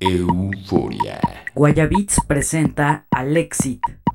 Euforia. Guayabits presenta Alexit. que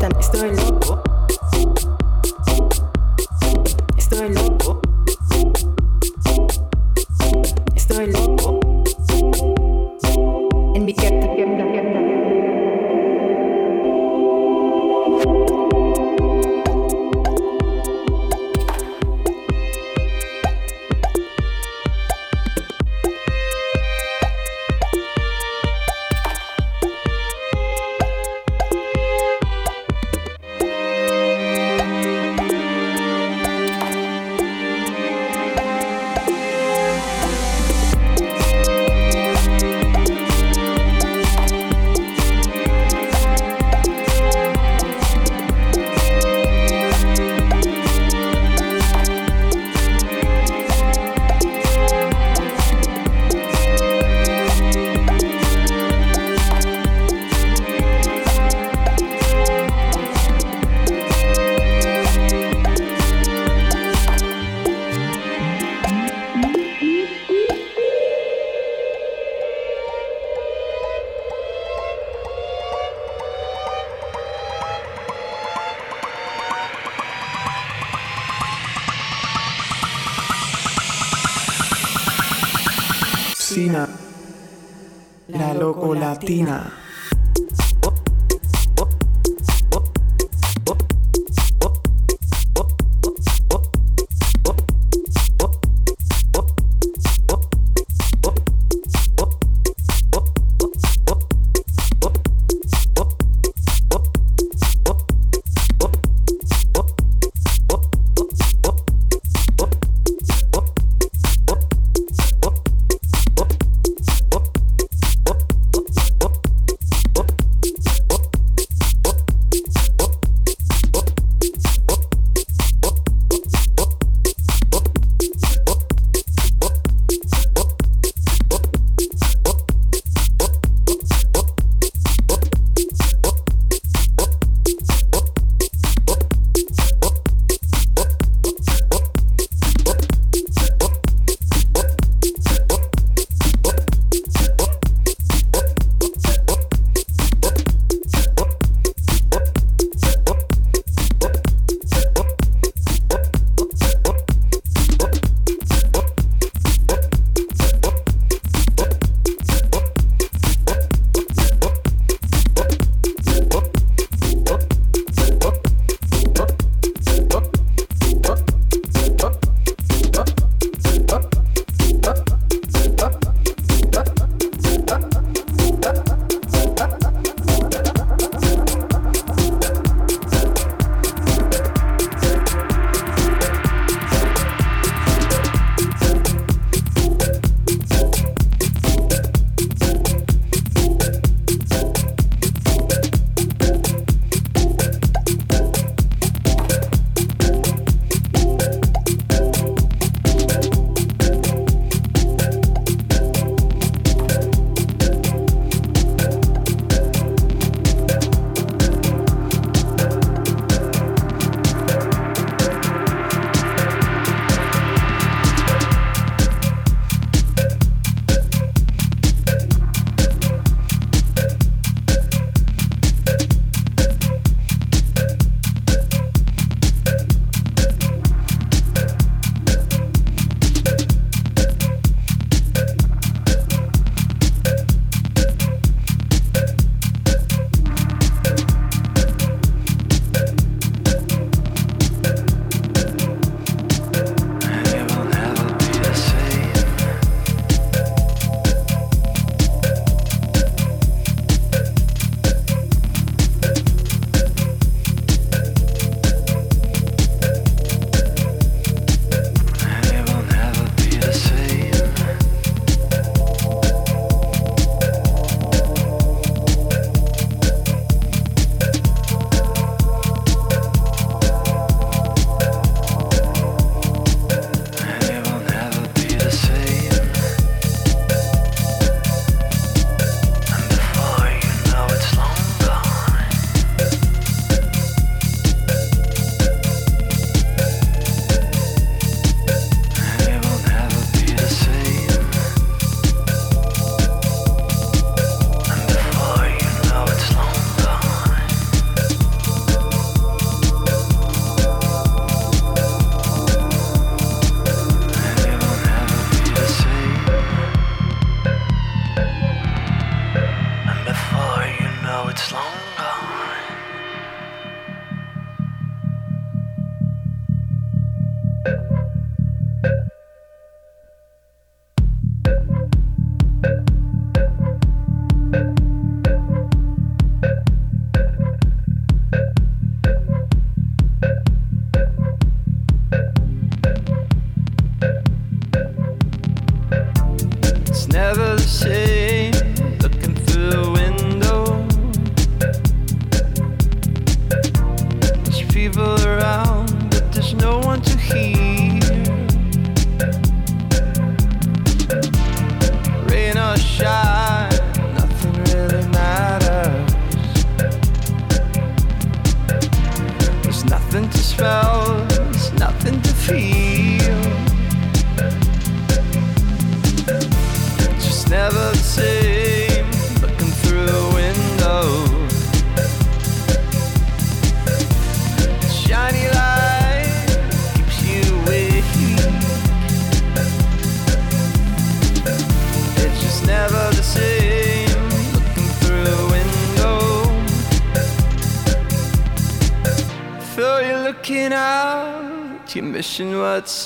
la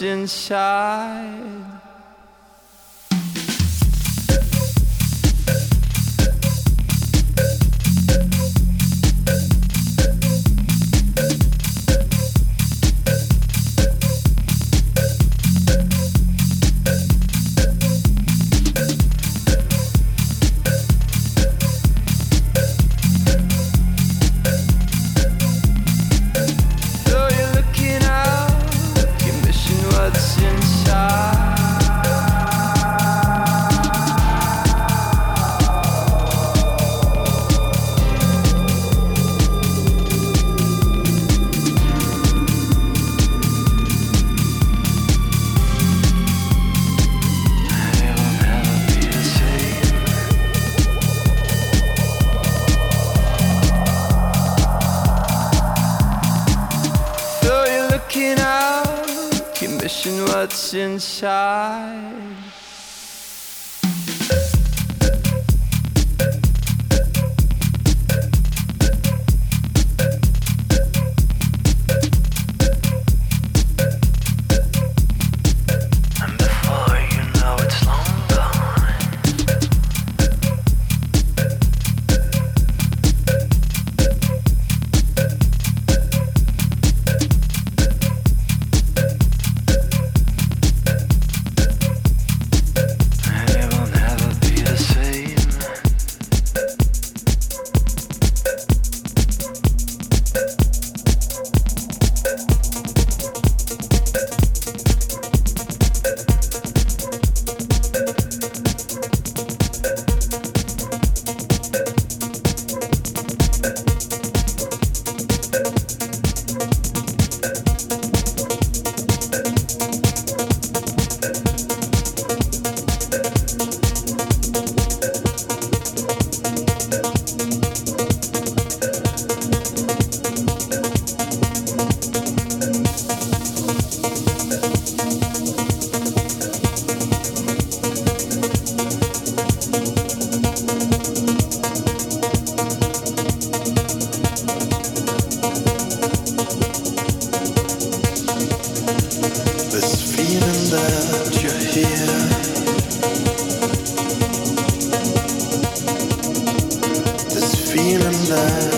inside. inside. side